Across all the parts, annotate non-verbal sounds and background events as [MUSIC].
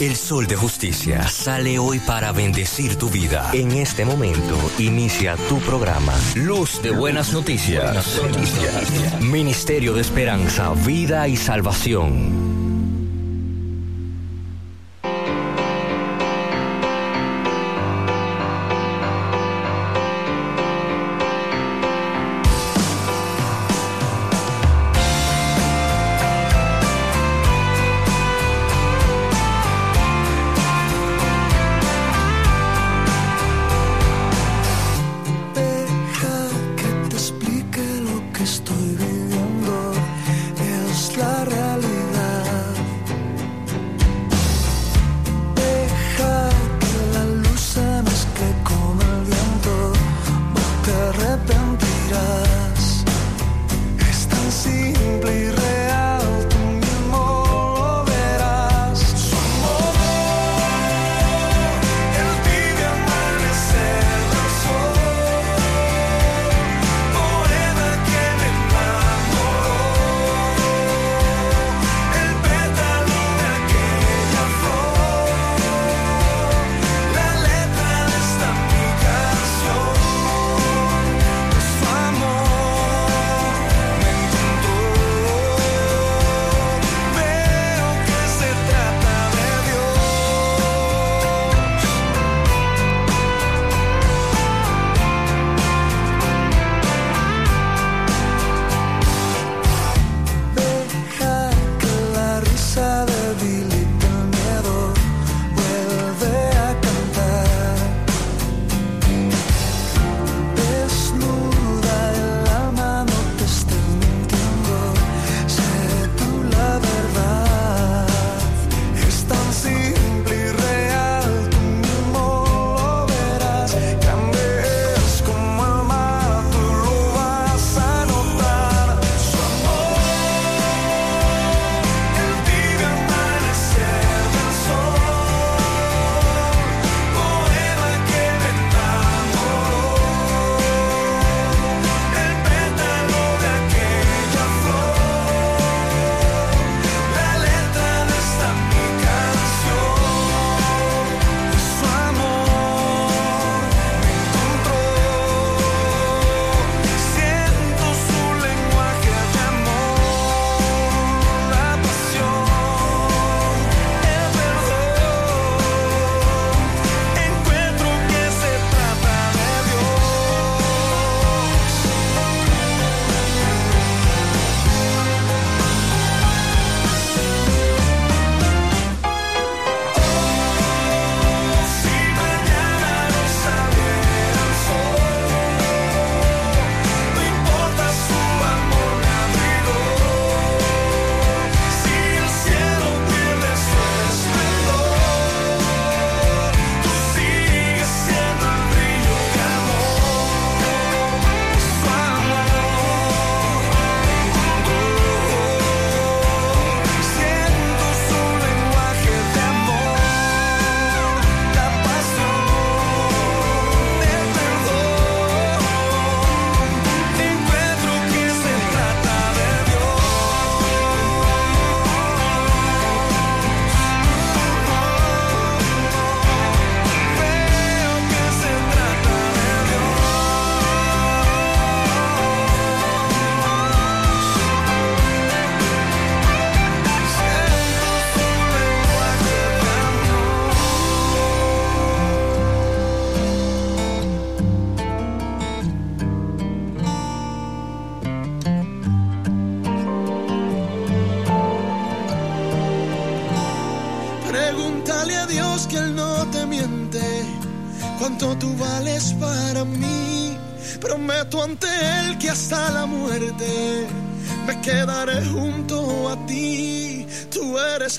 El sol de justicia sale hoy para bendecir tu vida. En este momento inicia tu programa. Luz de buenas noticias. Buenas noticias. Ministerio de Esperanza, Vida y Salvación.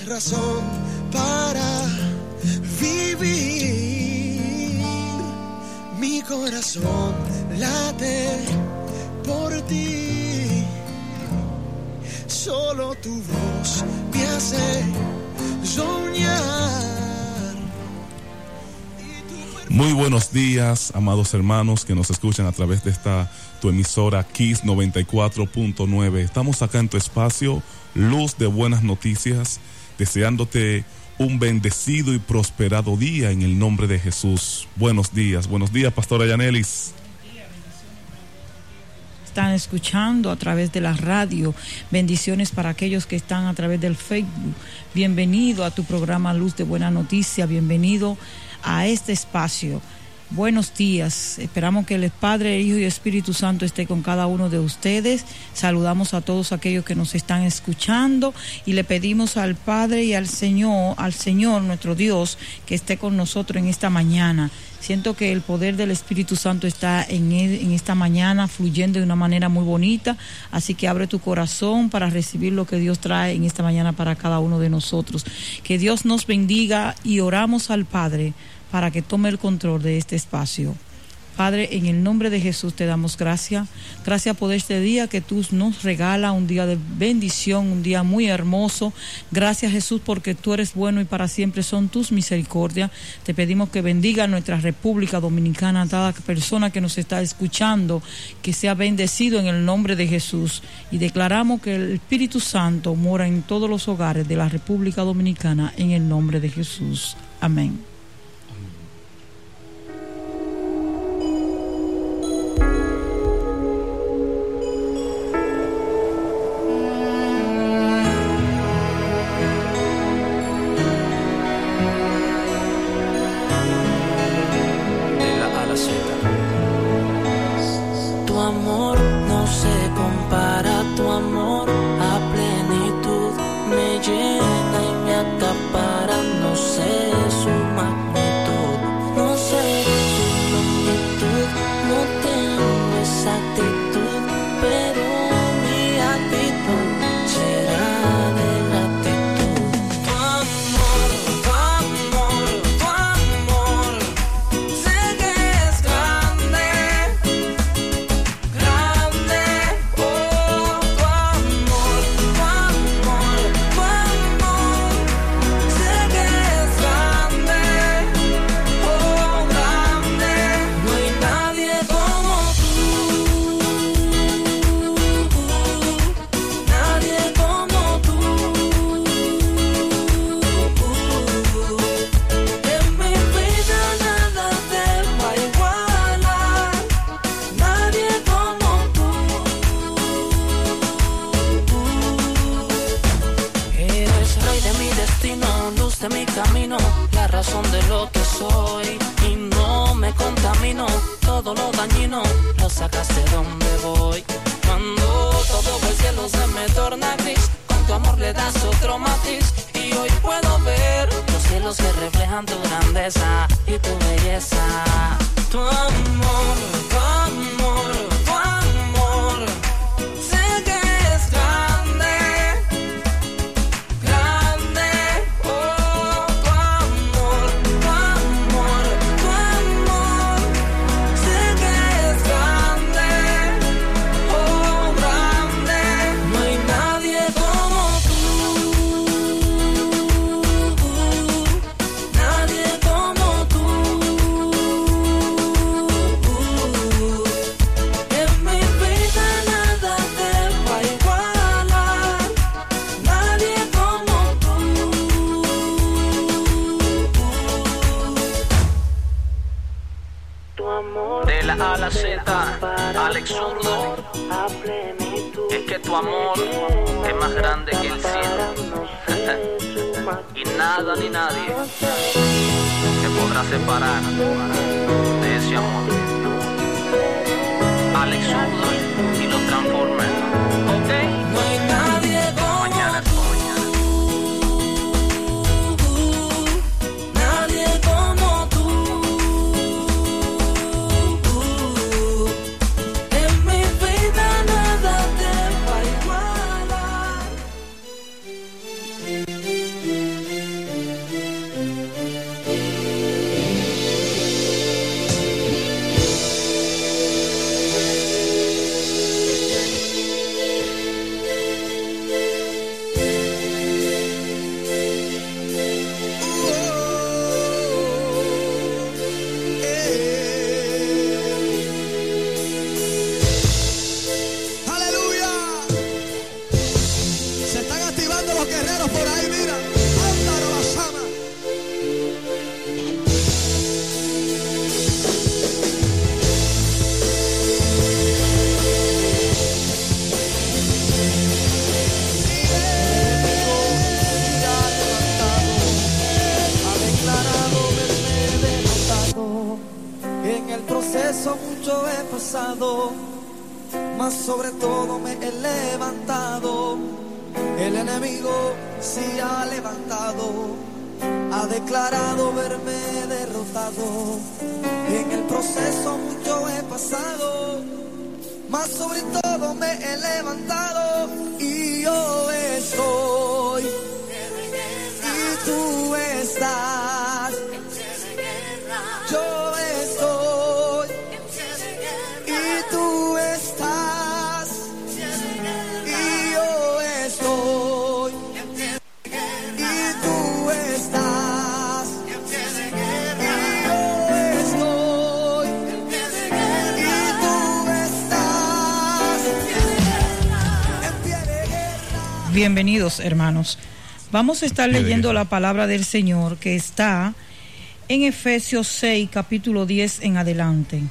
Razón días, amados hermanos que nos escuchan a través de esta tu emisora Kiss 94.9. Estamos acá en tu espacio, Luz de Buenas Noticias deseándote un bendecido y prosperado día en el nombre de Jesús. Buenos días, buenos días, Pastora Yanelis están escuchando a través de la radio. Bendiciones para aquellos que están a través del Facebook. Bienvenido a tu programa Luz de Buena Noticia. Bienvenido a este espacio Buenos días. Esperamos que el Padre, Hijo y Espíritu Santo esté con cada uno de ustedes. Saludamos a todos aquellos que nos están escuchando y le pedimos al Padre y al Señor, al Señor nuestro Dios, que esté con nosotros en esta mañana. Siento que el poder del Espíritu Santo está en, en esta mañana fluyendo de una manera muy bonita, así que abre tu corazón para recibir lo que Dios trae en esta mañana para cada uno de nosotros. Que Dios nos bendiga y oramos al Padre para que tome el control de este espacio. Padre, en el nombre de Jesús te damos gracias. Gracias por este día que tú nos regalas, un día de bendición, un día muy hermoso. Gracias Jesús porque tú eres bueno y para siempre son tus misericordias. Te pedimos que bendiga a nuestra República Dominicana, a cada persona que nos está escuchando, que sea bendecido en el nombre de Jesús. Y declaramos que el Espíritu Santo mora en todos los hogares de la República Dominicana en el nombre de Jesús. Amén. me podrá separar de ese amor. Alex Zurdo y los Transformers. Mas sobre todo me he levantado. El enemigo se ha levantado, ha declarado verme derrotado. En el proceso mucho he pasado, mas sobre todo me he levantado y yo estoy y tú Bienvenidos, hermanos. Vamos a estar leyendo la palabra del Señor que está en Efesios 6, capítulo 10 en adelante.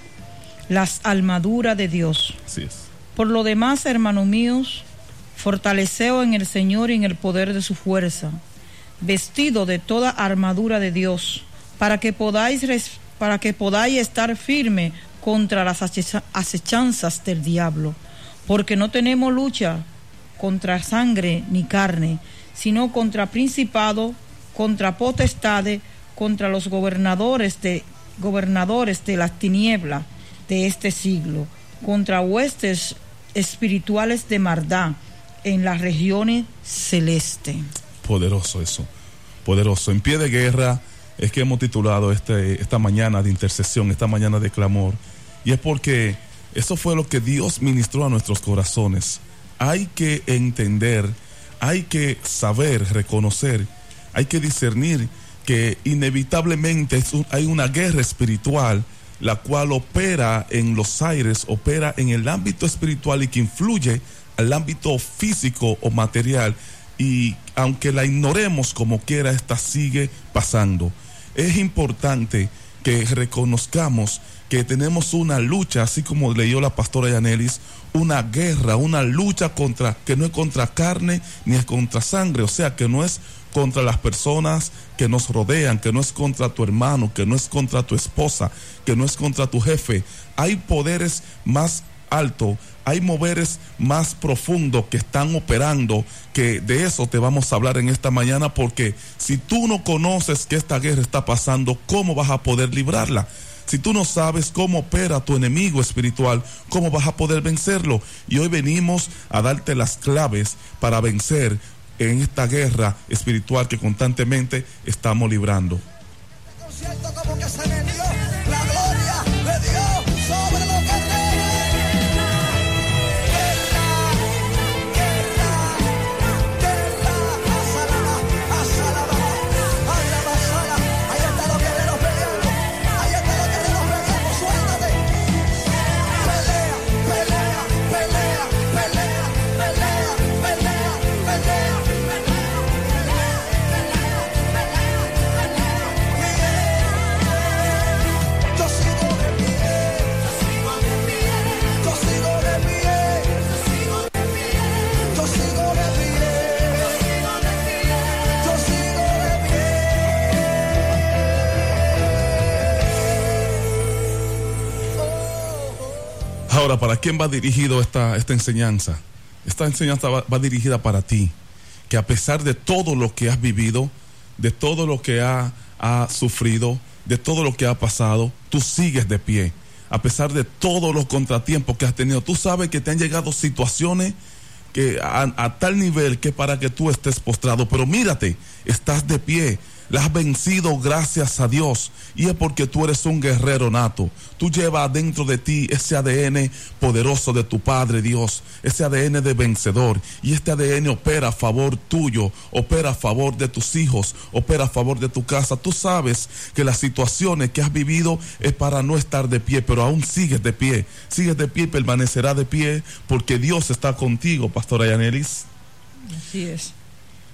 Las armaduras de Dios. Así es. Por lo demás, hermanos míos, fortaleceos en el Señor y en el poder de su fuerza, vestido de toda armadura de Dios, para que podáis, para que podáis estar firme contra las acechanzas del diablo, porque no tenemos lucha contra sangre ni carne, sino contra principado, contra potestades, contra los gobernadores de gobernadores de las tinieblas de este siglo, contra huestes espirituales de maldad en las regiones celestes. Poderoso eso. Poderoso. En pie de guerra es que hemos titulado este, esta mañana de intercesión, esta mañana de clamor. Y es porque eso fue lo que Dios ministró a nuestros corazones. Hay que entender, hay que saber, reconocer, hay que discernir que inevitablemente hay una guerra espiritual la cual opera en los aires, opera en el ámbito espiritual y que influye al ámbito físico o material y aunque la ignoremos como quiera, esta sigue pasando. Es importante que reconozcamos que tenemos una lucha, así como leyó la pastora Yanelis, una guerra, una lucha contra, que no es contra carne ni es contra sangre, o sea, que no es contra las personas que nos rodean, que no es contra tu hermano, que no es contra tu esposa, que no es contra tu jefe. Hay poderes más altos, hay moveres más profundos que están operando, que de eso te vamos a hablar en esta mañana, porque si tú no conoces que esta guerra está pasando, ¿cómo vas a poder librarla? Si tú no sabes cómo opera tu enemigo espiritual, ¿cómo vas a poder vencerlo? Y hoy venimos a darte las claves para vencer en esta guerra espiritual que constantemente estamos librando. Ahora, ¿para quién va dirigido esta, esta enseñanza? Esta enseñanza va, dirigida para ti, que a pesar de todo lo que has vivido, de todo lo que ha, ha sufrido, de todo lo que ha pasado, tú sigues de pie. A pesar de todos los contratiempos que has tenido, tú sabes que te han llegado situaciones que a tal nivel que para que tú estés postrado, pero mírate, estás de pie, la has vencido gracias a Dios y es porque tú eres un guerrero nato. Tú llevas dentro de ti ese ADN poderoso de tu Padre Dios, ese ADN de vencedor y este ADN opera a favor tuyo, opera a favor de tus hijos, opera a favor de tu casa. Tú sabes que las situaciones que has vivido es para no estar de pie, pero aún sigues de pie, sigues de pie y permanecerá de pie porque Dios está contigo, Pastora Yanelis. Así es.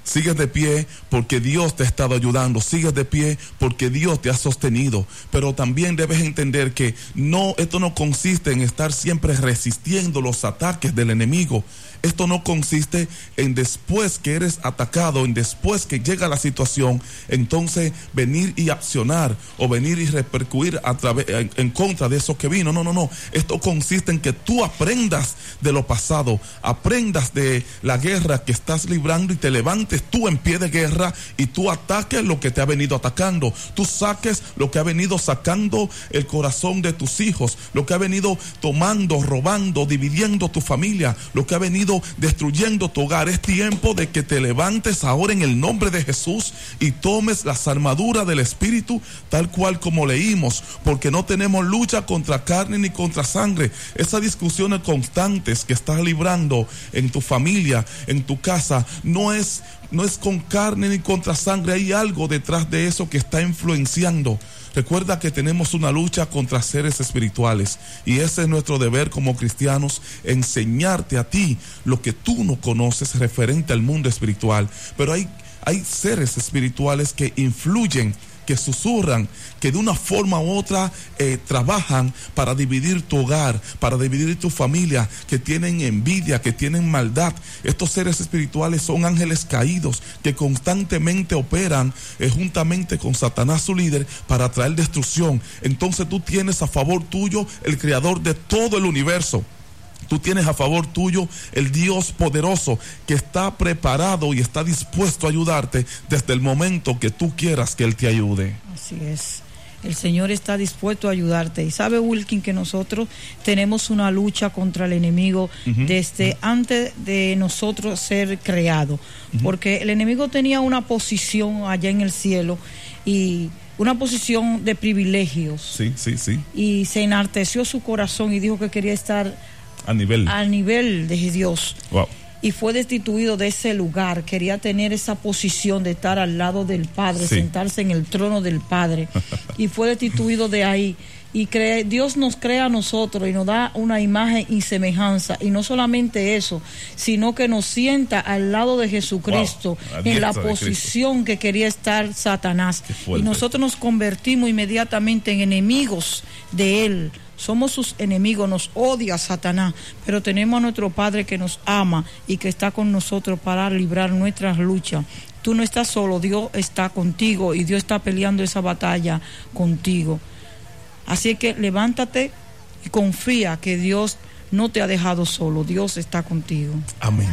Sigues de pie porque Dios te ha estado ayudando. Sigues de pie porque Dios te ha sostenido. Pero también debes entender que no, esto no consiste en estar siempre resistiendo los ataques del enemigo. Esto no consiste en después que eres atacado, en después que llega la situación, entonces venir y accionar o venir y repercutir a través, en, en contra de eso que vino. No, no, no. Esto consiste en que tú aprendas de lo pasado, aprendas de la guerra que estás librando y te levantes tú en pie de guerra y tú ataques lo que te ha venido atacando. Tú saques lo que ha venido sacando el corazón de tus hijos, lo que ha venido tomando, robando, dividiendo tu familia, lo que ha venido destruyendo tu hogar. Es tiempo de que te levantes ahora en el nombre de Jesús y tomes las armaduras del Espíritu tal cual como leímos, porque no tenemos lucha contra carne ni contra sangre. Esas discusiones constantes que estás librando en tu familia, en tu casa, no es no es con carne ni contra sangre, hay algo detrás de eso que está influenciando. Recuerda que tenemos una lucha contra seres espirituales y ese es nuestro deber como cristianos, enseñarte a ti lo que tú no conoces referente al mundo espiritual. Pero hay, hay seres espirituales que influyen que susurran, que de una forma u otra eh, trabajan para dividir tu hogar, para dividir tu familia, que tienen envidia, que tienen maldad. Estos seres espirituales son ángeles caídos que constantemente operan eh, juntamente con Satanás, su líder, para traer destrucción. Entonces tú tienes a favor tuyo el creador de todo el universo. Tú tienes a favor tuyo el Dios poderoso que está preparado y está dispuesto a ayudarte desde el momento que tú quieras que Él te ayude. Así es. El Señor está dispuesto a ayudarte. Y sabe, Wilkin, que nosotros tenemos una lucha contra el enemigo desde antes de nosotros ser creados. Porque el enemigo tenía una posición allá en el cielo y una posición de privilegios. Sí, sí, sí. Y se enarteció su corazón y dijo que quería estar A nivel. al nivel de Dios. Wow. Y fue destituido de ese lugar. Quería tener esa posición de estar al lado del Padre, Sí. sentarse en el trono del Padre. [LAUGHS] y fue destituido de ahí. Y cree- Dios nos crea a nosotros y nos da una imagen y semejanza. Y no solamente eso, sino que nos sienta al lado de Jesucristo Wow, a la en la posición que quería estar Satanás. Y nosotros nos convertimos inmediatamente en enemigos de Él. Somos sus enemigos, nos odia Satanás, pero tenemos a nuestro Padre que nos ama y que está con nosotros para librar nuestras luchas. Tú no estás solo, Dios está contigo y Dios está peleando esa batalla contigo. Así que levántate y confía que Dios no te ha dejado solo, Dios está contigo. Amén.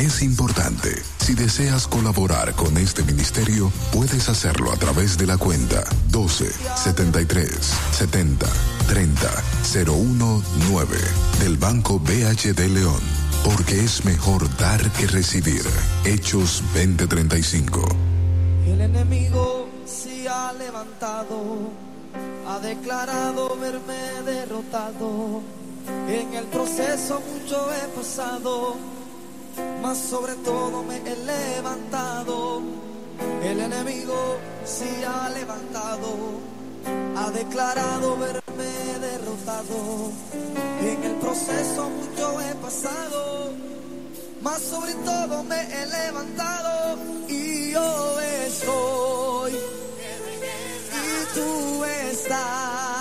Es importante. Si deseas colaborar con este ministerio, puedes hacerlo a través de la cuenta 12 73 70 30 019 del Banco BHD León. Porque es mejor dar que recibir. Hechos 2035. El enemigo se ha levantado, ha declarado verme derrotado. En el proceso mucho he pasado, mas sobre todo me he levantado. El enemigo se ha levantado, ha declarado verme derrotado. En el proceso mucho he pasado, mas sobre todo me he levantado y yo estoy y tú estás.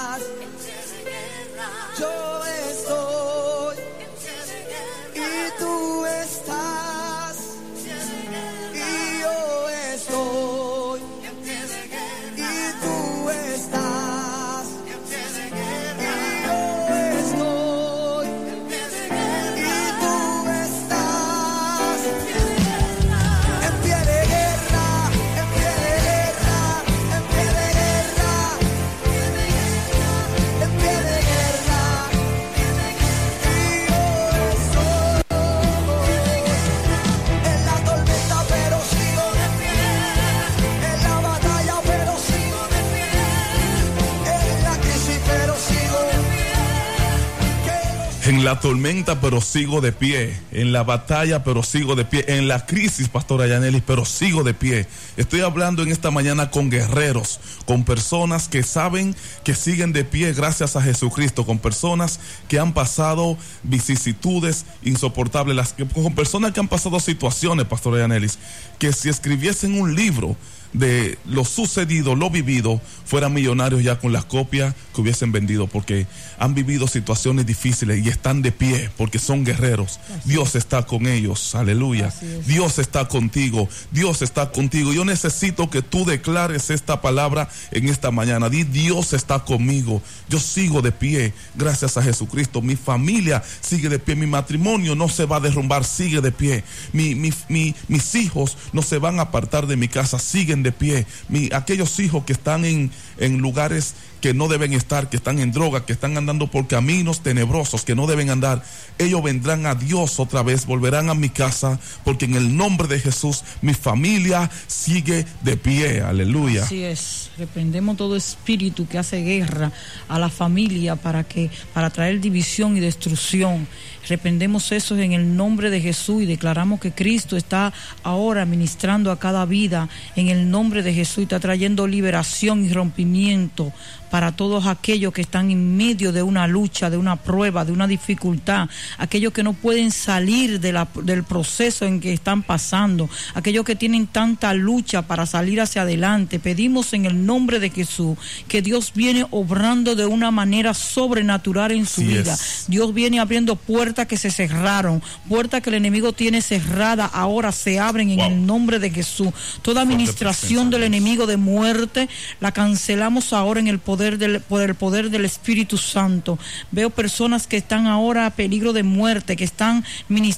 La tormenta, pero sigo de pie. En la batalla, pero sigo de pie. En la crisis, Pastora Yanelis, pero sigo de pie. Estoy hablando en esta mañana con guerreros, con personas que saben que siguen de pie gracias a Jesucristo, con personas que han pasado vicisitudes insoportables, las, con personas que han pasado situaciones, Pastora Yanelis, que si escribiesen un libro, de lo sucedido, lo vivido, fueran millonarios ya con las copias que hubiesen vendido, porque han vivido situaciones difíciles y están de pie, porque son guerreros. Dios está con ellos, aleluya. Es. Dios está contigo, Dios está contigo. Yo necesito que tú declares esta palabra en esta mañana. Di, Dios está conmigo. Yo sigo de pie, gracias a Jesucristo. Mi familia sigue de pie, mi matrimonio no se va a derrumbar, sigue de pie. Mi, mi- mi- mis hijos no se van a apartar de mi casa, siguen de pie. Mi- aquellos hijos que están en, en lugares que no deben estar, que están en droga, que están andando por caminos tenebrosos, que no deben andar, ellos vendrán a Dios otra vez, volverán a mi casa, porque en el nombre de Jesús mi familia sigue de pie, aleluya. Así es, reprendemos todo espíritu que hace guerra a la familia para que para traer división y destrucción. Reprendemos eso en el nombre de Jesús y declaramos que Cristo está ahora ministrando a cada vida en el nombre de Jesús y está trayendo liberación y rompimiento para todos aquellos que están en medio de una lucha, de una prueba, de una dificultad, aquellos que no pueden salir de la- del proceso en que están pasando, aquellos que tienen tanta lucha para salir hacia adelante. Pedimos en el nombre de Jesús que Dios viene obrando de una manera sobrenatural en su vida. es. Dios viene abriendo puertas que se cerraron, puertas que el enemigo tiene cerrada, ahora se abren en el nombre de Jesús. Toda administración del enemigo de muerte la cancelamos ahora en el poder del por el poder del Espíritu Santo. Veo personas que están ahora a peligro de muerte, que están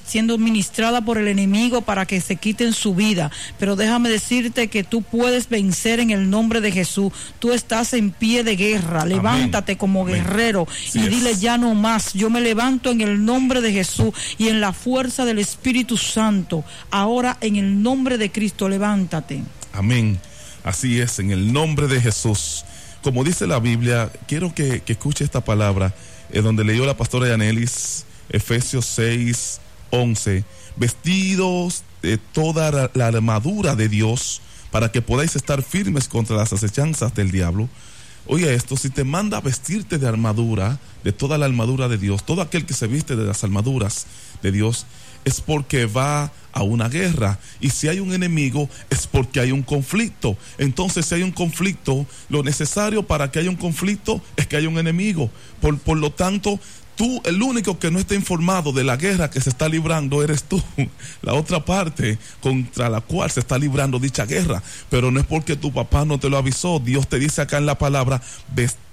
siendo ministradas por el enemigo para que se quiten su vida. Pero déjame decirte que tú puedes vencer en el nombre de Jesús. Tú estás en pie de guerra. Levántate como guerrero y dile ya no más. Yo me levanto en el nombre de Jesús y en la fuerza del Espíritu Santo. Ahora en el nombre de Cristo, levántate. Amén. Así es, en el nombre de Jesús. Como dice la Biblia, quiero que, que escuche esta palabra, eh, donde leyó la pastora Yanelis, Efesios 6, 11. Vestidos de toda la- la armadura de Dios, para que podáis estar firmes contra las acechanzas del diablo. Oye esto, si te manda a vestirte de armadura, de toda la armadura de Dios, todo aquel que se viste de las armaduras de Dios, es porque va a una guerra. Y si hay un enemigo, es porque hay un conflicto. Entonces, si hay un conflicto, lo necesario para que haya un conflicto es que haya un enemigo. Por, por lo tanto, tú, el único que no está informado de la guerra que se está librando eres tú, [LAUGHS] la otra parte contra la cual se está librando dicha guerra. Pero no es porque tu papá no te lo avisó. Dios te dice acá en la palabra,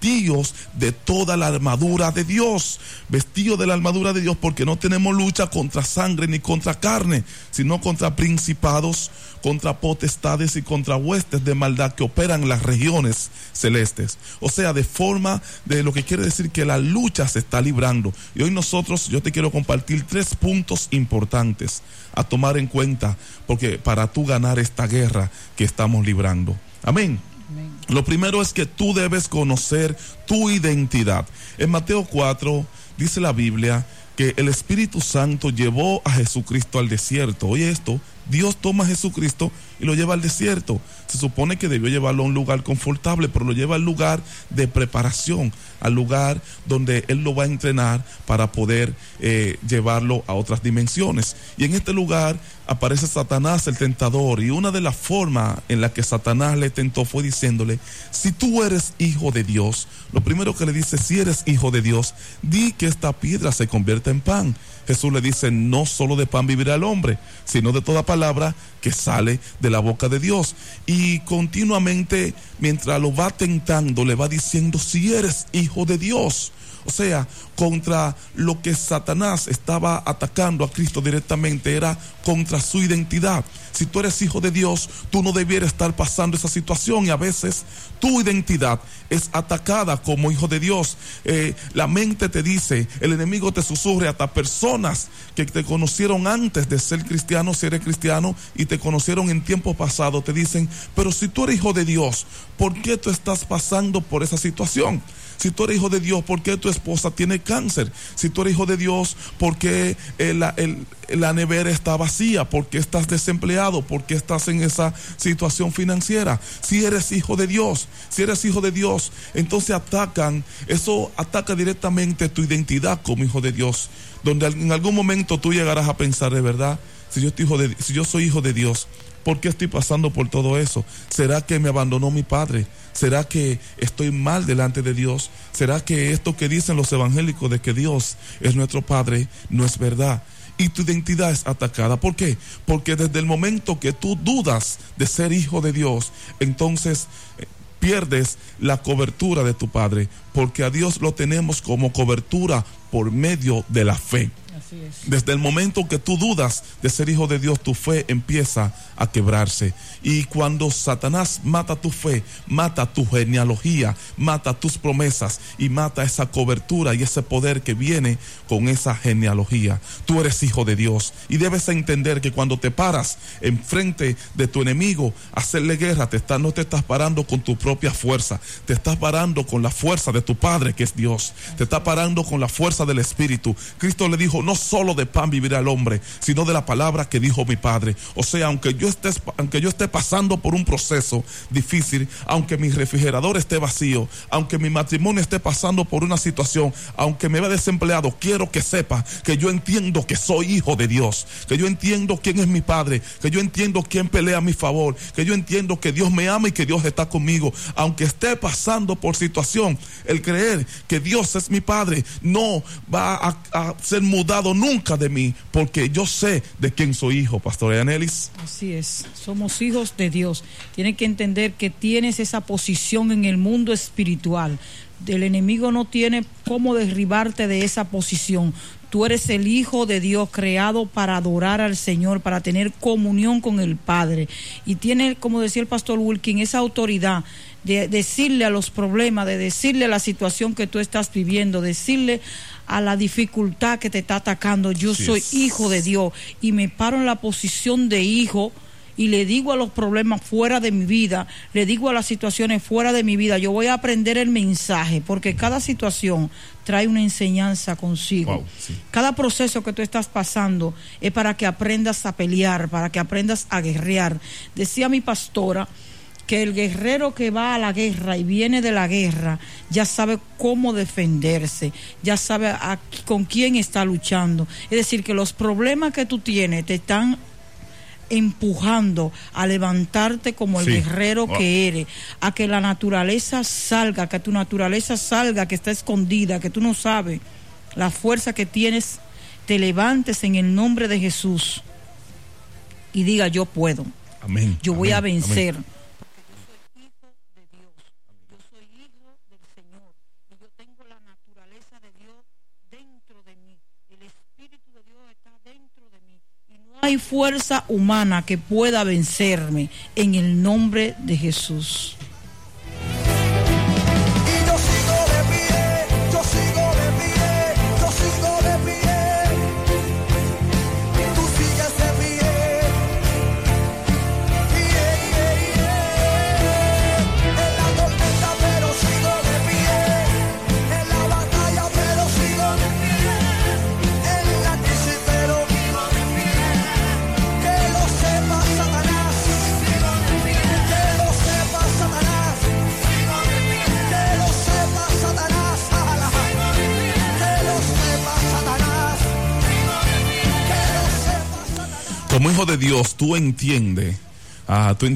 vestidos de toda la armadura de Dios. Vestidos de la armadura de Dios porque no tenemos lucha contra sangre ni contra carne, sino contra principados, contra potestades y contra huestes de maldad que operan en las regiones celestes. O sea, de forma de lo que quiere decir que la lucha se está librando. Y hoy nosotros, yo te quiero compartir tres puntos importantes a tomar en cuenta porque para tú ganar esta guerra que estamos librando. Amén. Lo primero es que tú debes conocer tu identidad. En Mateo 4 dice la Biblia que el Espíritu Santo llevó a Jesucristo al desierto. Oye esto, Dios toma a Jesucristo y lo lleva al desierto. Se supone que debió llevarlo a un lugar confortable, pero lo lleva al lugar de preparación, al lugar donde Él lo va a entrenar para poder eh, llevarlo a otras dimensiones. Y en este lugar aparece Satanás, el tentador, y una de las formas en la que Satanás le tentó fue diciéndole, si tú eres hijo de Dios, lo primero que le dice, si eres hijo de Dios, di que esta piedra se convierta en pan. Jesús le dice, no solo de pan vivirá el hombre, sino de toda palabra que sale de la boca de Dios. Y continuamente, mientras lo va tentando, le va diciendo, si eres hijo de Dios. O sea, contra lo que Satanás estaba atacando a Cristo directamente era contra su identidad. Si tú eres hijo de Dios, tú no debieras estar pasando esa situación y a veces tu identidad es atacada como hijo de Dios. Eh, la mente te dice, el enemigo te susurre hasta personas que te conocieron antes de ser cristiano, si eres cristiano, y te conocieron en tiempo pasado, te dicen, pero si tú eres hijo de Dios, ¿por qué tú estás pasando por esa situación? Si tú eres hijo de Dios, ¿por qué tu esposa tiene cáncer? Si tú eres hijo de Dios, ¿por qué eh, la, nevera está vacía? ¿Por qué estás desempleado? ¿Por qué estás en esa situación financiera? Si eres hijo de Dios, si eres hijo de Dios, entonces atacan, eso ataca directamente tu identidad como hijo de Dios, donde en algún momento tú llegarás a pensar de verdad, si yo, estoy hijo de, si yo soy hijo de Dios, ¿por qué estoy pasando por todo eso? ¿Será que me abandonó mi padre? ¿Será que estoy mal delante de Dios? ¿Será que esto que dicen los evangélicos de que Dios es nuestro Padre no es verdad? Y tu identidad es atacada. ¿Por qué? Porque desde el momento que tú dudas de ser hijo de Dios, entonces eh, pierdes la cobertura de tu Padre. Porque a Dios lo tenemos como cobertura por medio de la fe. Desde el momento que tú dudas de ser hijo de Dios, tu fe empieza a quebrarse. Y cuando Satanás mata tu fe, mata tu genealogía, mata tus promesas y mata esa cobertura y ese poder que viene con esa genealogía. Tú eres hijo de Dios y debes entender que cuando te paras enfrente de tu enemigo hacerle guerra, te está- no te estás parando con tu propia fuerza, te estás parando con la fuerza de tu Padre que es Dios, te estás parando con la fuerza del Espíritu. Cristo le dijo, no solo de pan vivirá el hombre, sino de la palabra que dijo mi Padre. O sea, aunque yo esté, aunque yo esté pasando por un proceso difícil, aunque mi refrigerador esté vacío, aunque mi matrimonio esté pasando por una situación, aunque me vea desempleado, quiero que sepa que yo entiendo que soy hijo de Dios, que yo entiendo quién es mi Padre, que yo entiendo quién pelea a mi favor, que yo entiendo que Dios me ama y que Dios está conmigo, aunque esté pasando por situación, el creer que Dios es mi Padre no va a, a ser mudado nunca de mí, porque yo sé de quién soy hijo, Pastor Anelis. Así es, somos hijos de Dios. Tienes que entender que tienes esa posición en el mundo espiritual. El enemigo no tiene cómo derribarte de esa posición. Tú eres el Hijo de Dios creado para adorar al Señor, para tener comunión con el Padre. Y tiene, como decía el pastor Wilkin, esa autoridad de decirle a los problemas, de decirle a la situación que tú estás viviendo, decirle a la dificultad que te está atacando, yo soy es. hijo de Dios y me paro en la posición de hijo y le digo a los problemas fuera de mi vida, le digo a las situaciones fuera de mi vida, yo voy a aprender el mensaje, porque cada situación trae una enseñanza consigo. Wow, sí. Cada proceso que tú estás pasando es para que aprendas a pelear, para que aprendas a guerrear. Decía mi pastora que el guerrero que va a la guerra y viene de la guerra ya sabe cómo defenderse, ya sabe a- con quién está luchando. Es decir, que los problemas que tú tienes te están empujando a levantarte como el Sí. guerrero Wow. que eres, a que la naturaleza salga, que tu naturaleza salga, que está escondida, que tú no sabes la fuerza que tienes, te levantes en el nombre de Jesús y diga yo puedo, Amén. yo voy a Amén, vencer. Hay fuerza humana que pueda vencerme en el nombre de Jesús. Tú entiendes, ah, tú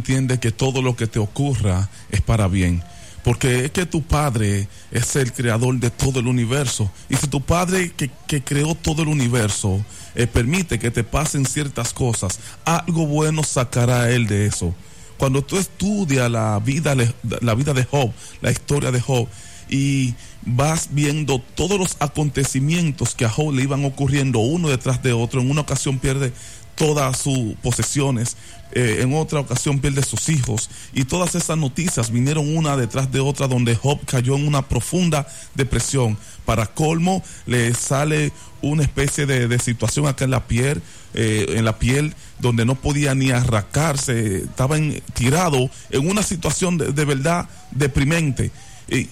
que todo lo que te ocurra es para bien. Porque es que tu padre es el creador de todo el universo. Y si tu padre que, que creó todo el universo eh, permite que te pasen ciertas cosas, algo bueno sacará él de eso. Cuando tú estudias la vida, la vida de Job, la historia de Job, y vas viendo todos los acontecimientos que a Job le iban ocurriendo uno detrás de otro, en una ocasión pierde todas sus posesiones, eh, en otra ocasión pierde sus hijos, y todas esas noticias vinieron una detrás de otra donde Job cayó en una profunda depresión. Para colmo, le sale una especie de, de situación acá en la piel, eh, en la piel, donde no podía ni arracarse, estaba en- tirado en una situación de, de verdad deprimente. Y,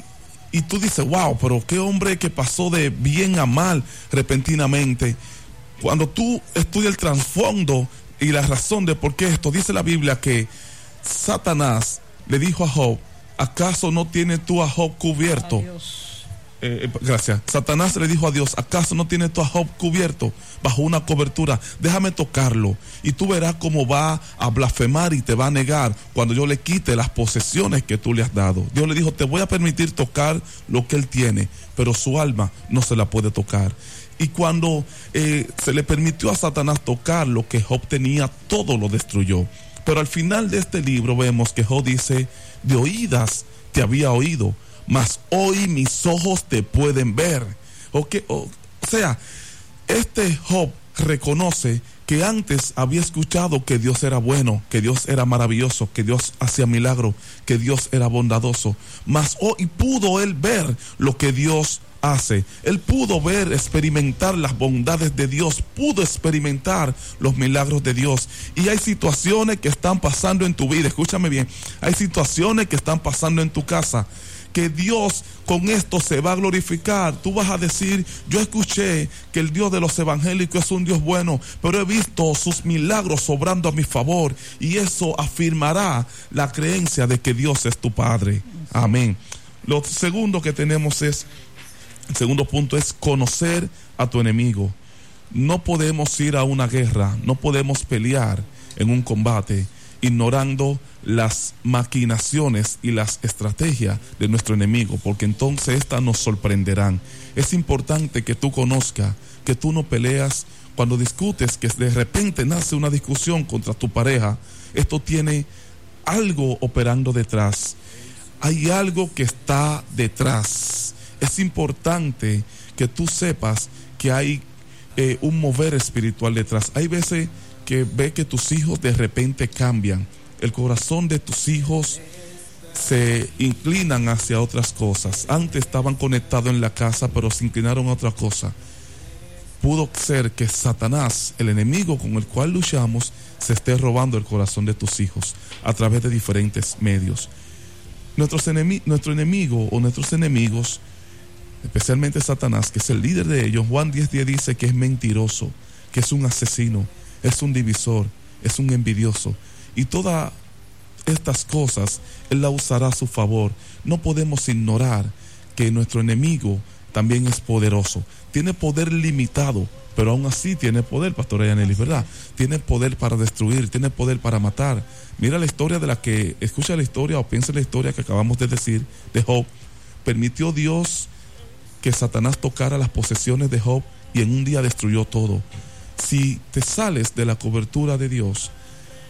y tú dices, wow, pero qué hombre que pasó de bien a mal repentinamente. Cuando tú estudias el trasfondo y la razón de por qué esto, dice la Biblia que Satanás le dijo a Job, ¿acaso no tienes tú a Job cubierto? Eh, eh, gracias. Satanás le dijo a Dios, ¿acaso no tienes tú a Job cubierto bajo una cobertura? Déjame tocarlo y tú verás cómo va a blasfemar y te va a negar cuando yo le quite las posesiones que tú le has dado. Dios le dijo, te voy a permitir tocar lo que él tiene, pero su alma no se la puede tocar. Y cuando eh, se le permitió a Satanás tocar lo que Job tenía, todo lo destruyó. Pero al final de este libro vemos que Job dice, de oídas te había oído, mas hoy mis ojos te pueden ver. O, o sea, este Job reconoce que antes había escuchado que Dios era bueno, que Dios era maravilloso, que Dios hacía milagro, que Dios era bondadoso, mas hoy pudo él ver lo que Dios hace. Él pudo ver, experimentar las bondades de Dios, pudo experimentar los milagros de Dios. Y hay situaciones que están pasando en tu vida, escúchame bien, hay situaciones que están pasando en tu casa que Dios con esto se va a glorificar. Tú vas a decir, yo escuché que el Dios de los evangélicos es un Dios bueno, pero he visto sus milagros sobrando a mi favor y eso afirmará la creencia de que Dios es tu Padre. Amén. Lo segundo que tenemos es, el segundo punto es conocer a tu enemigo. No podemos ir a una guerra, no podemos pelear en un combate ignorando las maquinaciones y las estrategias de nuestro enemigo, porque entonces estas nos sorprenderán. Es importante que tú conozcas que tú no peleas cuando discutes, que de repente nace una discusión contra tu pareja. Esto tiene algo operando detrás. Hay algo que está detrás. Es importante que tú sepas que hay eh, un mover espiritual detrás. Hay veces que ve que tus hijos de repente cambian. El corazón de tus hijos se inclinan hacia otras cosas. Antes estaban conectados en la casa, pero se inclinaron a otra cosa. Pudo ser que Satanás, el enemigo con el cual luchamos, se esté robando el corazón de tus hijos a través de diferentes medios. Nuestros enemi- nuestro enemigo o nuestros enemigos, especialmente Satanás, que es el líder de ellos, Juan 10.10 dice que es mentiroso, que es un asesino, es un divisor, es un envidioso. Y todas estas cosas Él la usará a su favor. No podemos ignorar que nuestro enemigo también es poderoso. Tiene poder limitado, pero aún así tiene poder, Pastor Yanelis, ¿verdad? Tiene poder para destruir, tiene poder para matar. Mira la historia de la que, escucha la historia o piensa en la historia que acabamos de decir de Job. Permitió Dios que Satanás tocara las posesiones de Job y en un día destruyó todo. Si te sales de la cobertura de Dios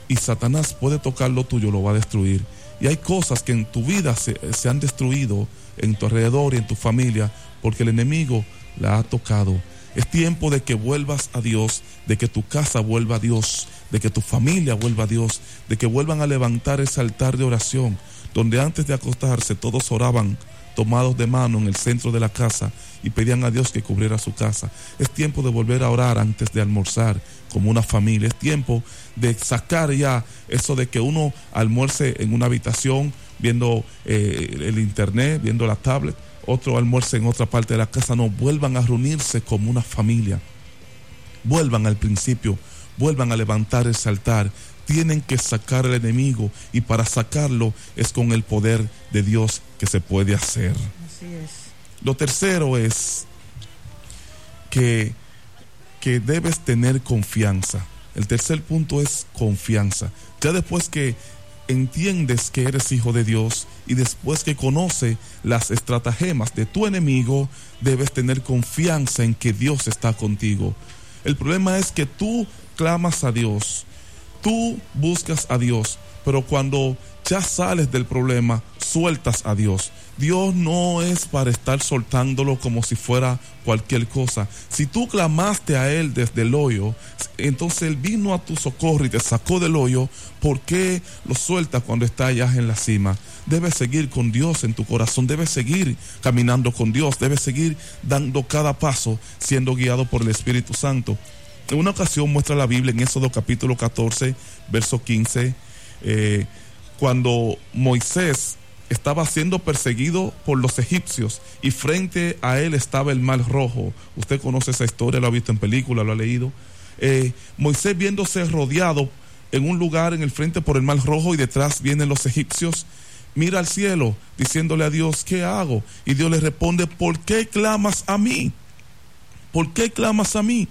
y Satanás puede tocar lo tuyo, lo va a destruir. Y hay cosas que en tu vida se, se han destruido, en tu alrededor y en tu familia, porque el enemigo la ha tocado. Es tiempo de que vuelvas a Dios, de que tu casa vuelva a Dios, de que tu familia vuelva a Dios, de que vuelvan a levantar ese altar de oración, donde antes de acostarse todos oraban tomados de mano en el centro de la casa y pedían a Dios que cubriera su casa. Es tiempo de volver a orar antes de almorzar como una familia. Es tiempo de sacar ya eso de que uno almuerce en una habitación viendo eh, el internet, viendo la tablet, otro almuerce en otra parte de la casa. No, vuelvan a reunirse como una familia. Vuelvan al principio, vuelvan a levantar ese altar. Tienen que sacar al enemigo y para sacarlo es con el poder de Dios que se puede hacer. Así es. Lo tercero es que, que debes tener confianza. El tercer punto es confianza. Ya después que entiendes que eres hijo de Dios y después que conoce las estratagemas de tu enemigo, debes tener confianza en que Dios está contigo. El problema es que tú clamas a Dios, tú buscas a Dios, pero cuando ya sales del problema, sueltas a Dios. Dios no es para estar soltándolo como si fuera cualquier cosa. Si tú clamaste a Él desde el hoyo, entonces Él vino a tu socorro y te sacó del hoyo, ¿por qué lo sueltas cuando está allá en la cima? Debes seguir con Dios en tu corazón, debes seguir caminando con Dios, debes seguir dando cada paso siendo guiado por el Espíritu Santo. En una ocasión muestra la Biblia en Éxodo capítulo 14, verso 15, eh, cuando Moisés estaba siendo perseguido por los egipcios y frente a él estaba el mar rojo. Usted conoce esa historia, lo ha visto en película, lo ha leído. Eh, Moisés viéndose rodeado en un lugar en el frente por el mar rojo y detrás vienen los egipcios, mira al cielo diciéndole a Dios, ¿qué hago? Y Dios le responde, ¿por qué clamas a mí? ¿Por qué clamas a mí?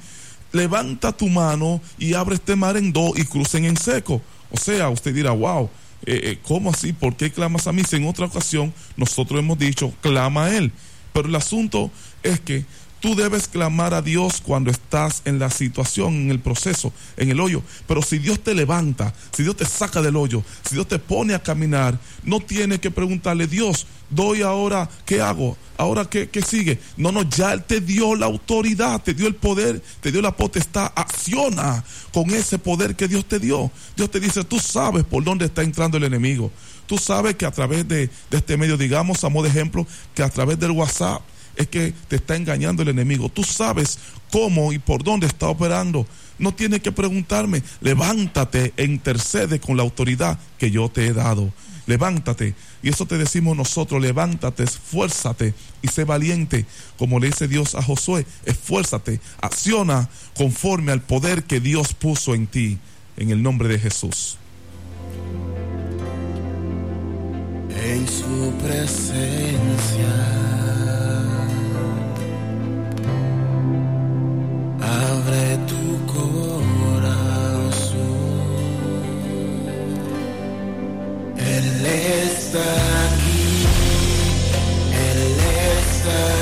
Levanta tu mano y abre este mar en dos y crucen en seco. O sea, usted dirá, wow, eh, eh, ¿cómo así? ¿Por qué clamas a mí? Si en otra ocasión nosotros hemos dicho, clama a Él. Pero el asunto es que tú debes clamar a Dios cuando estás en la situación, en el proceso, en el hoyo. Pero si Dios te levanta, si Dios te saca del hoyo, si Dios te pone a caminar, no tienes que preguntarle, Dios, doy ahora, ¿qué hago? Ahora, ¿qué, qué sigue? No, no, ya Él te dio la autoridad, te dio el poder, te dio la potestad. Acciona con ese poder que Dios te dio. Dios te dice, tú sabes por dónde está entrando el enemigo. Tú sabes que a través de, de este medio, digamos, a modo de ejemplo, que a través del WhatsApp, es que te está engañando el enemigo. Tú sabes cómo y por dónde está operando. No tienes que preguntarme. Levántate e intercede con la autoridad que yo te he dado. Levántate. Y eso te decimos nosotros. Levántate, esfuérzate y sé valiente. Como le dice Dios a Josué, esfuérzate, acciona conforme al poder que Dios puso en ti. En el nombre de Jesús. en su presencia. Abre tu corazón. Él está aquí. Él está aquí.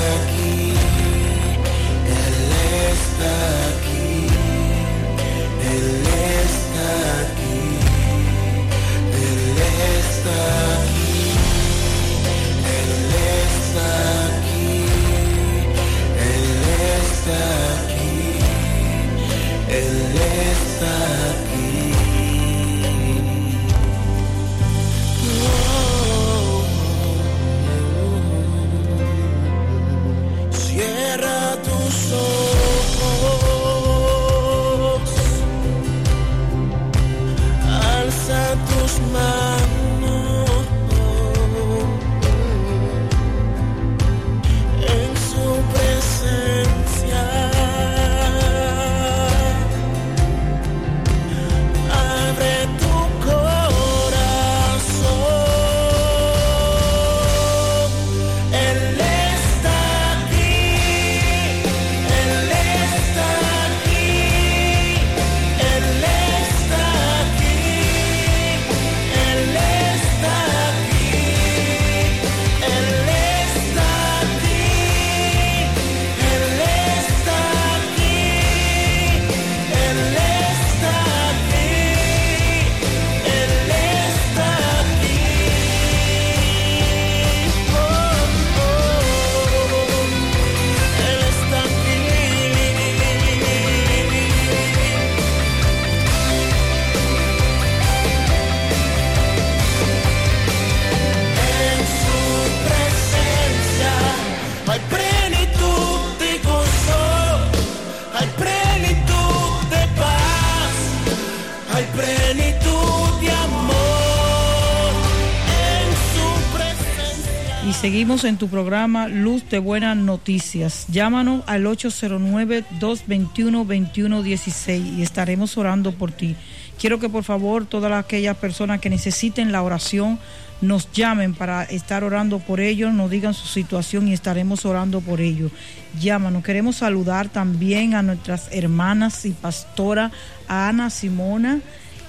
En tu programa Luz de Buenas Noticias. Llámanos al 809-221-2116 y estaremos orando por ti. Quiero que por favor todas aquellas personas que necesiten la oración nos llamen para estar orando por ellos, nos digan su situación y estaremos orando por ellos. Llámanos. Queremos saludar también a nuestras hermanas y pastora Ana Simona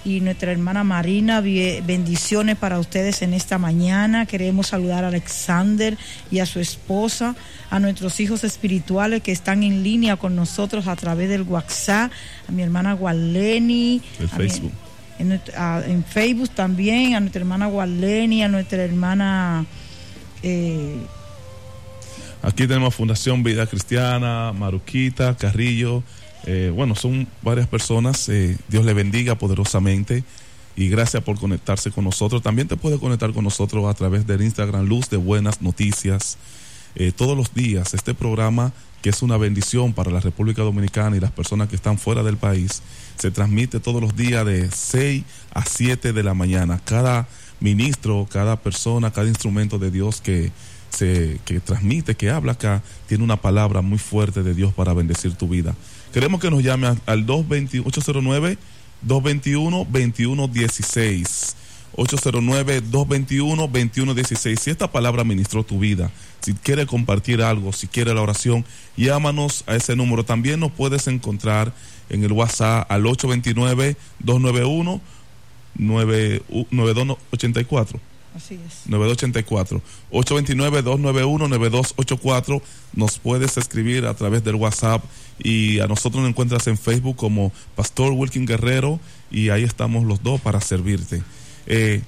y nuestra hermana Marina, bendiciones para ustedes en esta mañana. Queremos saludar a Alexander y a su esposa, a nuestros hijos espirituales que están en línea con nosotros a través del WhatsApp, a mi hermana Gualeni, El mi- Facebook. en, nuestra- a- en Facebook también, a nuestra hermana Gualeni, a nuestra hermana... eh, Aquí tenemos Fundación Vida Cristiana, Maruquita, Carrillo. Eh, bueno, son varias personas. eh, Dios le bendiga poderosamente. Y gracias por conectarse con nosotros. También te puedes conectar con nosotros a través del Instagram Luz de Buenas Noticias. Eh, todos los días este programa, que es una bendición para la República Dominicana y las personas que están fuera del país, se transmite todos los días de 6 a 7 de la mañana. Cada ministro, cada persona, cada instrumento de Dios que se que transmite, que habla acá, tiene una palabra muy fuerte de Dios para bendecir tu vida. Queremos que nos llame al- al 220 809 221 2116. 809-221-2116. Si esta palabra ministró tu vida, si quiere compartir algo, si quiere la oración, llámanos a ese número. También nos puedes encontrar en el WhatsApp al 829-291-9284. Así es. 9284 829-291-9284 nos puedes escribir a través del WhatsApp y a nosotros nos encuentras en Facebook como Pastor Wilkin Guerrero y ahí estamos los dos para servirte. Eh,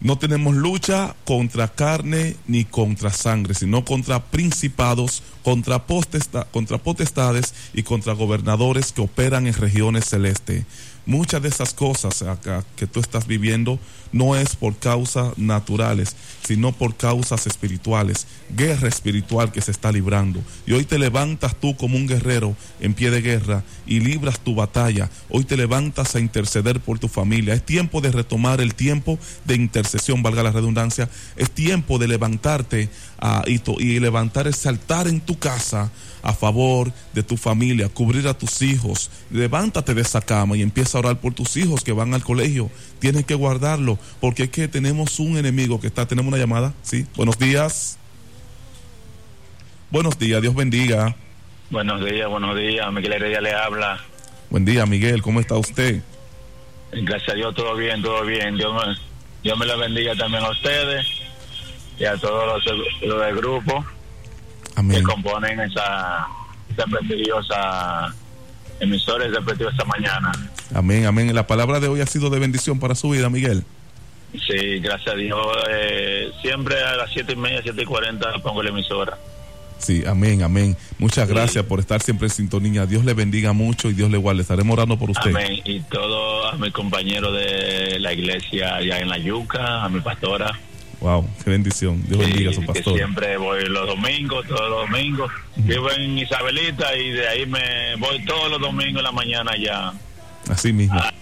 no tenemos lucha contra carne ni contra sangre, sino contra principados, contra potestades y contra gobernadores que operan en regiones celestes. Muchas de esas cosas acá que tú estás viviendo no es por causas naturales, sino por causas espirituales, guerra espiritual que se está librando. Y hoy te levantas tú como un guerrero en pie de guerra y libras tu batalla. Hoy te levantas a interceder por tu familia. Es tiempo de retomar el tiempo de intercesión, valga la redundancia. Es tiempo de levantarte ah, y, y levantar ese altar en tu casa a favor de tu familia, cubrir a tus hijos. Levántate de esa cama y empieza a orar por tus hijos que van al colegio. Tienes que guardarlo porque es que tenemos un enemigo que está. Tenemos una llamada, sí. Buenos días. Buenos días, Dios bendiga. Buenos días, buenos días. Miguel Heredia le habla. Buen día, Miguel. ¿Cómo está usted? Gracias a Dios, todo bien, todo bien. Dios me, Dios me la bendiga también a ustedes y a todos los, los del grupo que componen esa, esa prestigiosa emisora, esa prestigiosa mañana. Amén, amén. La palabra de hoy ha sido de bendición para su vida, Miguel. Sí, gracias a Dios. eh, siempre a las siete y media, siete y cuarenta pongo la emisora. Sí, amén, amén. Muchas Sí. gracias por estar siempre en sintonía. Dios le bendiga mucho y Dios le guarde. Estaremos orando por usted. Amén. Y todo a mi compañero de la iglesia allá en la Yuca, a mi pastora. Wow, qué bendición. Dios bendiga a su Sí, que pastor. siempre voy los domingos, todos los domingos. Vivo en Isabelita y de ahí me voy todos los domingos en la mañana ya. Así mismo. Ah.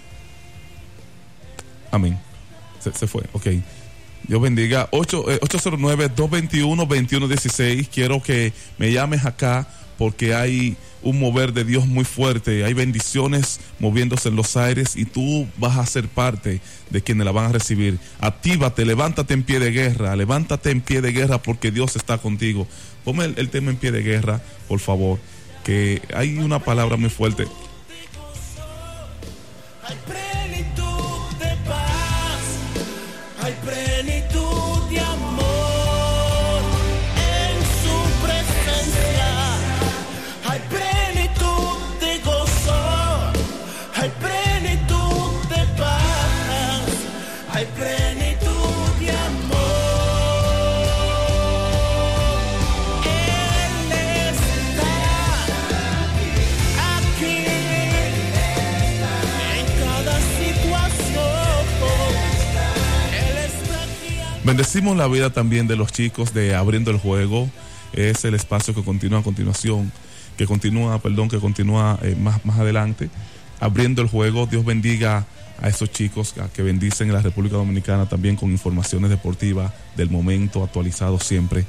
Amén. Se, se fue, ok. Dios bendiga. Ocho- eh, 809-221-2116. Quiero que me llames acá porque hay un mover de Dios muy fuerte. Hay bendiciones moviéndose en los aires y tú vas a ser parte de quienes la van a recibir. Actívate, levántate en pie de guerra. Levántate en pie de guerra porque Dios está contigo. Ponme el, tema en pie de guerra, por favor. Que hay una palabra muy fuerte. Hay plenitud de paz, hay plenitud Bendecimos la vida también de los chicos de Abriendo el Juego. Es el espacio que continúa a continuación, que continúa, perdón, que continúa eh, más, más adelante. Abriendo el Juego, Dios bendiga a esos chicos que bendicen en la República Dominicana también con informaciones deportivas del momento, actualizado siempre.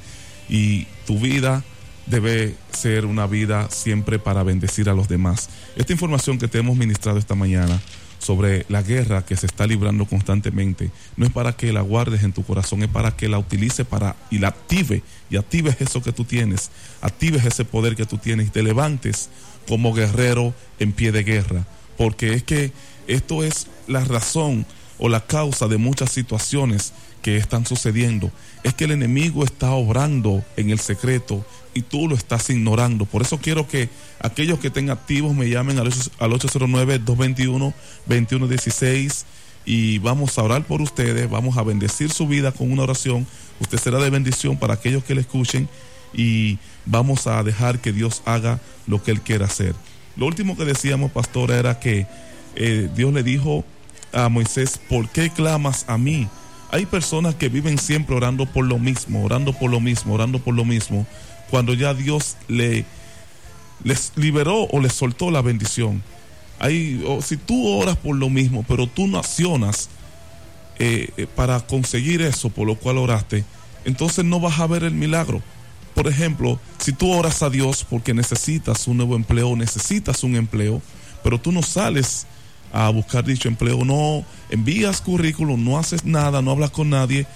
Y tu vida debe ser una vida siempre para bendecir a los demás. Esta información que te hemos ministrado esta mañana sobre la guerra que se está librando constantemente. No es para que la guardes en tu corazón, es para que la utilice para y la active y actives eso que tú tienes, actives ese poder que tú tienes y te levantes como guerrero en pie de guerra, porque es que esto es la razón o la causa de muchas situaciones que están sucediendo. Es que el enemigo está obrando en el secreto y tú lo estás ignorando. Por eso quiero que aquellos que estén activos me llamen al ocho- al 809-221-2116 y vamos a orar por ustedes, vamos a bendecir su vida con una oración. Usted será de bendición para aquellos que le escuchen y vamos a dejar que Dios haga lo que Él quiera hacer. Lo último que decíamos, pastor, era que eh, Dios le dijo a Moisés, ¿por qué clamas a mí? Hay personas que viven siempre orando por lo mismo, orando por lo mismo, orando por lo mismo, cuando ya Dios le les liberó o les soltó la bendición. Hay, o si tú oras por lo mismo, pero tú no accionas eh, eh, para conseguir eso por lo cual oraste, entonces no vas a ver el milagro. Por ejemplo, si tú oras a Dios porque necesitas un nuevo empleo, necesitas un empleo, pero tú no sales a buscar dicho empleo, no envías currículum, no haces nada, no hablas con nadie,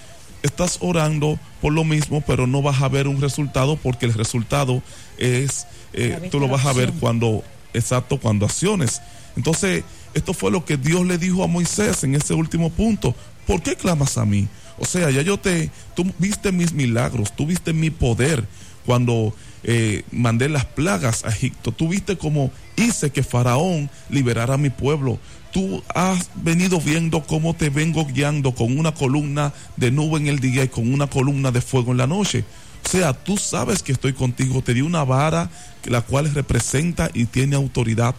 estás orando por lo mismo, pero no vas a ver un resultado porque el resultado es, eh, tú lo vas a ver cuando, exacto, cuando acciones. Entonces, esto fue lo que Dios le dijo a Moisés en ese último punto. ¿Por qué clamas a mí? O sea, ya yo te, tú viste mis milagros, tú viste mi poder cuando eh, mandé las plagas a Egipto. Tú viste cómo hice que Faraón liberara a mi pueblo. Tú has venido viendo cómo te vengo guiando con una columna de nube en el día y con una columna de fuego en la noche. O sea, tú sabes que estoy contigo. Te di una vara, la cual representa y tiene autoridad.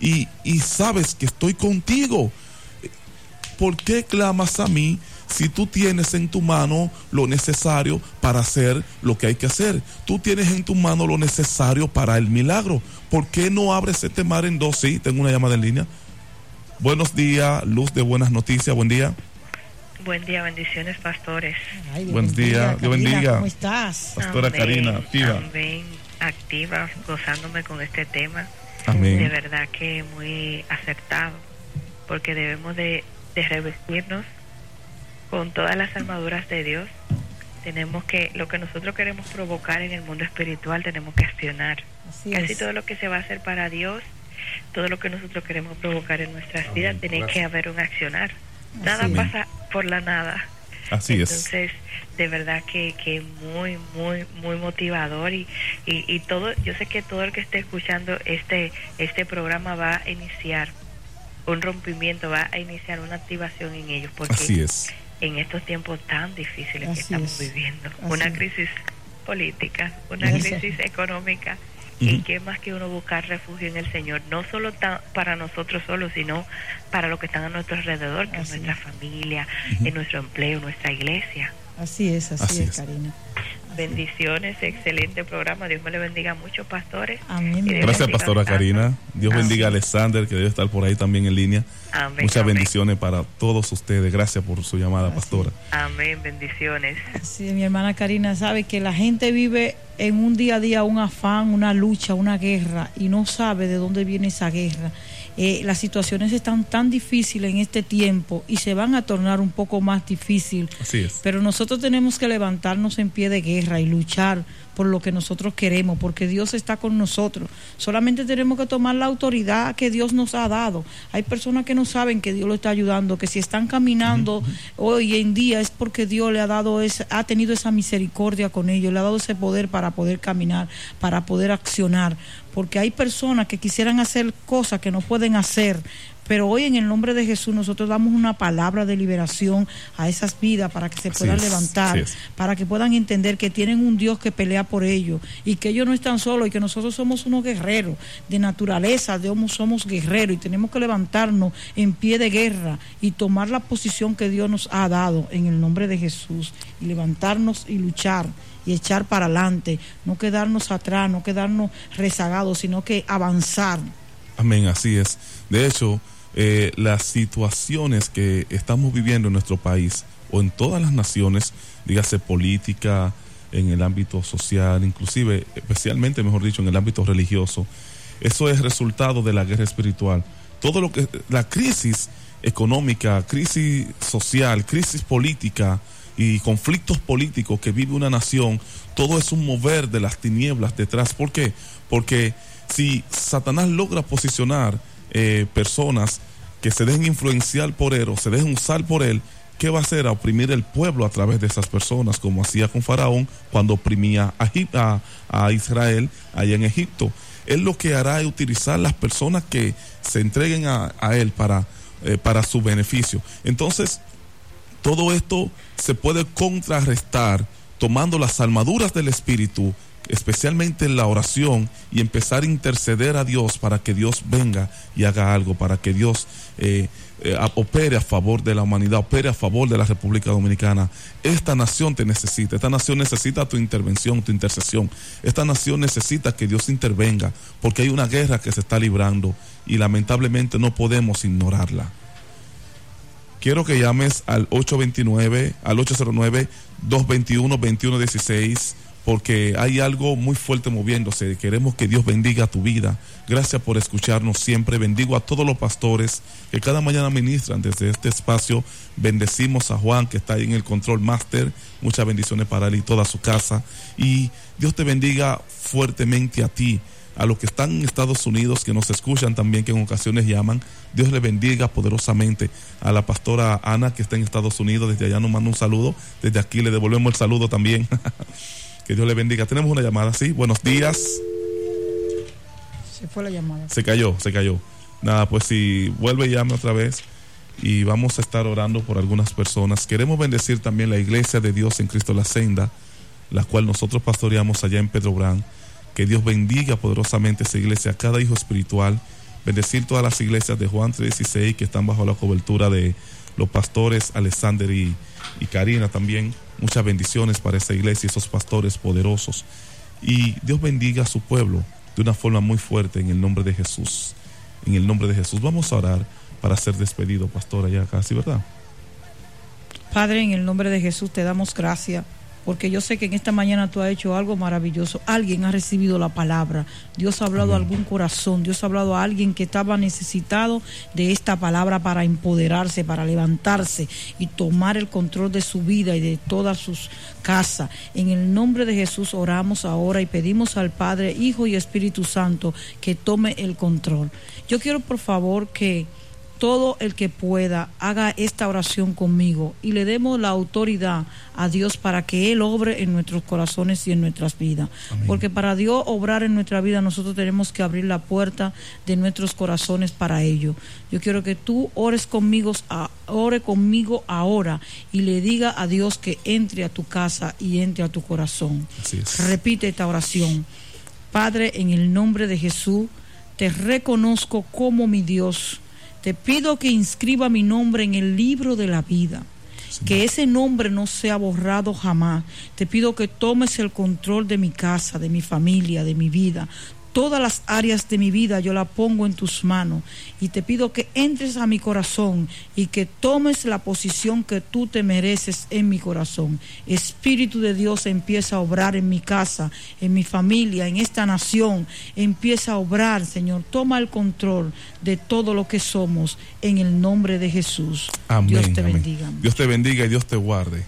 Y, y sabes que estoy contigo. ¿Por qué clamas a mí si tú tienes en tu mano lo necesario para hacer lo que hay que hacer? Tú tienes en tu mano lo necesario para el milagro. ¿Por qué no abres este mar en dos? Sí, tengo una llamada en línea. Buenos días, luz de buenas noticias, buen día. Buen día, bendiciones, pastores. Ay, Dios bendiga, días, Dios Karina, bendiga. ¿Cómo estás? Pastora Amén, Karina, activa. Amén, activa, gozándome con este tema. De Amén. verdad que muy acertado, porque debemos de, de revestirnos con todas las armaduras de Dios. Tenemos que, lo que nosotros queremos provocar en el mundo espiritual, tenemos que accionar. Así Casi es. todo lo que se va a hacer para Dios, todo lo que nosotros queremos provocar en nuestras vidas, tiene que haber un accionar. Nada pasa por la nada. Así es. Entonces, de verdad que, que muy, muy, muy motivador y, y, y todo, yo sé que todo el que esté escuchando este, este programa va a iniciar un rompimiento, va a iniciar una activación en ellos, porque Así es. en estos tiempos tan difíciles Así que estamos es. viviendo, Así una crisis política, una crisis económica, Ujú. y qué más que uno buscar refugio en el Señor, no solo para nosotros solos, sino para los que están a nuestro alrededor, que Así es nuestra familia, en nuestro empleo, nuestra iglesia. Así es, así, Así es, es. Karina. Bendiciones, excelente programa. Dios me le bendiga mucho, pastores. Amén. Y de Gracias, Pastora tanto. Karina. Dios Amén. bendiga a Alexander, que debe estar por ahí también en línea. Amén, Muchas amén. bendiciones para todos ustedes. Gracias por su llamada, Pastora. Amén, bendiciones. Sí, mi hermana Karina sabe que la gente vive en un día a día un afán, una lucha, una guerra y no sabe de dónde viene esa guerra. Eh, las situaciones están tan difíciles en este tiempo y se van a tornar un poco más difícil. Así es. Pero nosotros tenemos que levantarnos en pie de guerra y luchar por lo que nosotros queremos, porque Dios está con nosotros. Solamente tenemos que tomar la autoridad que Dios nos ha dado. Hay personas que no saben que Dios lo está ayudando, que si están caminando hoy en día es porque Dios le ha dado ese- ha tenido esa misericordia con ellos, le ha dado ese poder para poder caminar, para poder accionar, porque hay personas que quisieran hacer cosas que no pueden hacer. Pero hoy en el nombre de Jesús nosotros damos una palabra de liberación a esas vidas para que se puedan levantar, para que puedan entender que tienen un Dios que pelea por ellos y que ellos no están solos y que nosotros somos unos guerreros de naturaleza, Dios somos guerreros y tenemos que levantarnos en pie de guerra y tomar la posición que Dios nos ha dado en el nombre de Jesús y levantarnos y luchar y echar para adelante, no quedarnos atrás, no quedarnos rezagados, sino que avanzar. Amén, así es. De hecho, eh, las situaciones que estamos viviendo en nuestro país o en todas las naciones, dígase política, en el ámbito social, inclusive, especialmente, mejor dicho, en el ámbito religioso, eso es resultado de la guerra espiritual. Todo lo que, la crisis económica, crisis social, crisis política y conflictos políticos que vive una nación, todo es un mover de las tinieblas detrás. ¿Por qué? Porque si Satanás logra posicionar eh, personas que se dejen influenciar por él o se dejen usar por él, ¿qué va a hacer? A oprimir el pueblo a través de esas personas, como hacía con Faraón cuando oprimía a, a- Israel allá en Egipto. Él lo que hará es utilizar las personas que se entreguen a, a él para, eh, para su beneficio. Entonces, todo esto se puede contrarrestar tomando las armaduras del Espíritu, especialmente en la oración, y empezar a interceder a Dios para que Dios venga y haga algo, para que Dios eh, eh, opere a favor de la humanidad, opere a favor de la República Dominicana. Esta nación te necesita, esta nación necesita tu intervención, tu intercesión. Esta nación necesita que Dios intervenga, porque hay una guerra que se está librando y lamentablemente no podemos ignorarla. quiero que llames al 829, al 809-221-2116, porque hay algo muy fuerte moviéndose. Queremos que Dios bendiga tu vida. Gracias por escucharnos siempre. Bendigo a todos los pastores que cada mañana ministran desde este espacio. Bendecimos a Juan que está ahí en el control master. Muchas bendiciones para él y toda su casa. Y Dios te bendiga fuertemente a ti a los que están en Estados Unidos, que nos escuchan también, que en ocasiones llaman. Dios le bendiga poderosamente a la pastora Ana, que está en Estados Unidos. Desde allá nos manda un saludo. Desde aquí le devolvemos el saludo también. [LAUGHS] que Dios le bendiga. Tenemos una llamada, ¿sí? Buenos días. Se fue la llamada. Se cayó, se cayó. Nada, pues si vuelve, llame otra vez. Y vamos a estar orando por algunas personas. Queremos bendecir también la iglesia de Dios en Cristo la Senda, la cual nosotros pastoreamos allá en Pedro Brán. Que Dios bendiga poderosamente esa iglesia, cada hijo espiritual. Bendecir todas las iglesias de Juan 316 que están bajo la cobertura de los pastores Alexander y, y Karina también. Muchas bendiciones para esa iglesia y esos pastores poderosos. Y Dios bendiga a su pueblo de una forma muy fuerte en el nombre de Jesús. En el nombre de Jesús. Vamos a orar para ser despedido, pastora, ya casi, ¿verdad? Padre, en el nombre de Jesús te damos gracias. Porque yo sé que en esta mañana tú has hecho algo maravilloso. Alguien ha recibido la palabra. Dios ha hablado a algún corazón. Dios ha hablado a alguien que estaba necesitado de esta palabra para empoderarse, para levantarse y tomar el control de su vida y de todas sus casas. En el nombre de Jesús oramos ahora y pedimos al Padre, Hijo y Espíritu Santo que tome el control. Yo quiero por favor que todo el que pueda haga esta oración conmigo y le demos la autoridad a Dios para que Él obre en nuestros corazones y en nuestras vidas. Porque para Dios obrar en nuestra vida nosotros tenemos que abrir la puerta de nuestros corazones para ello. Yo quiero que tú ores conmigo, a- ore conmigo ahora y le diga a Dios que entre a tu casa y entre a tu corazón. Repite esta oración. Padre, en el nombre de Jesús, te reconozco como mi Dios. Te pido que inscriba mi nombre en el libro de la vida. Que ese nombre no sea borrado jamás. Te pido que tomes el control de mi casa, de mi familia, de mi vida. Todas las áreas de mi vida yo la pongo en tus manos y te pido que entres a mi corazón y que tomes la posición que tú te mereces en mi corazón. Espíritu de Dios empieza a obrar en mi casa, en mi familia, en esta nación. Empieza a obrar, Señor. Toma el control de todo lo que somos en el nombre de Jesús. Amén. Dios te amén. bendiga. Dios te bendiga y Dios te guarde.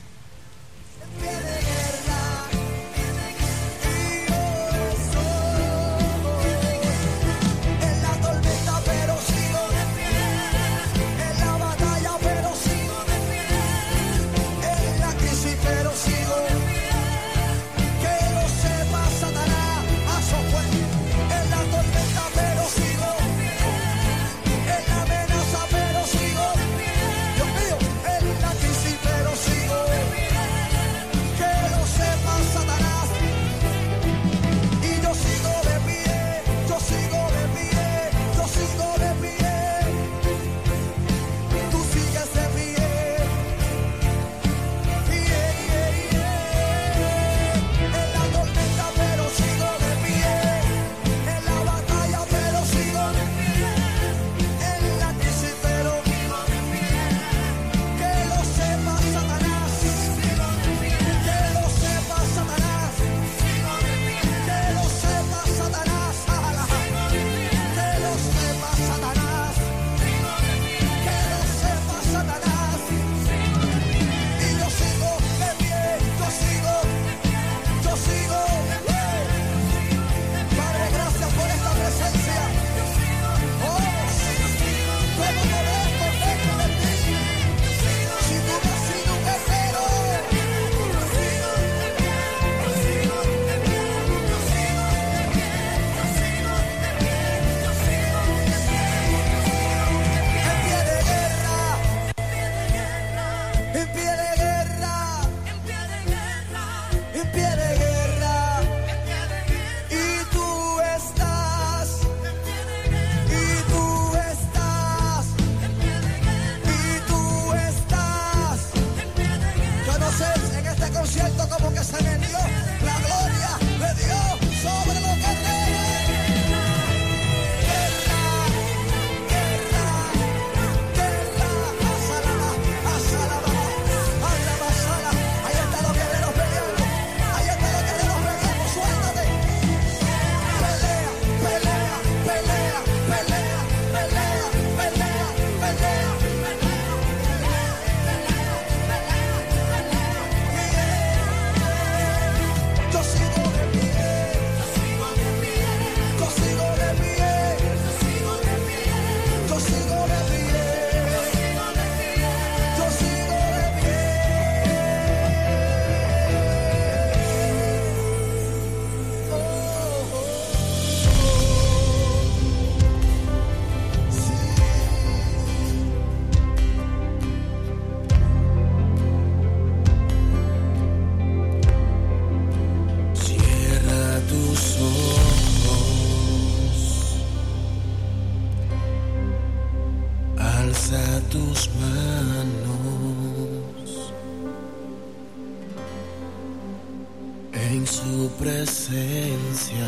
presencia.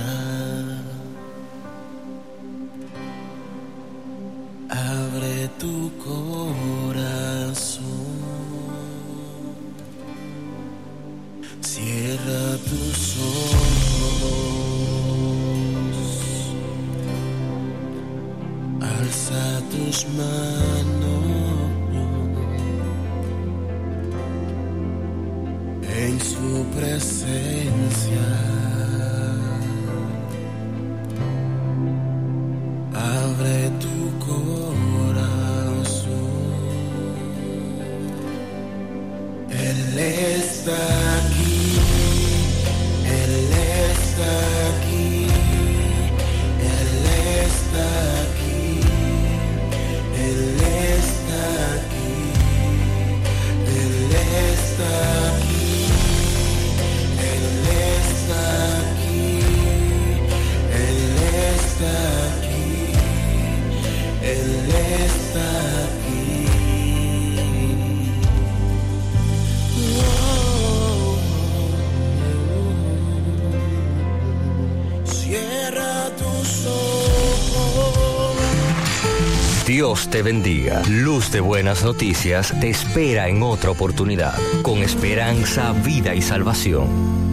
Dios te bendiga. Luz de Buenas Noticias te espera en otra oportunidad, con esperanza, vida y salvación.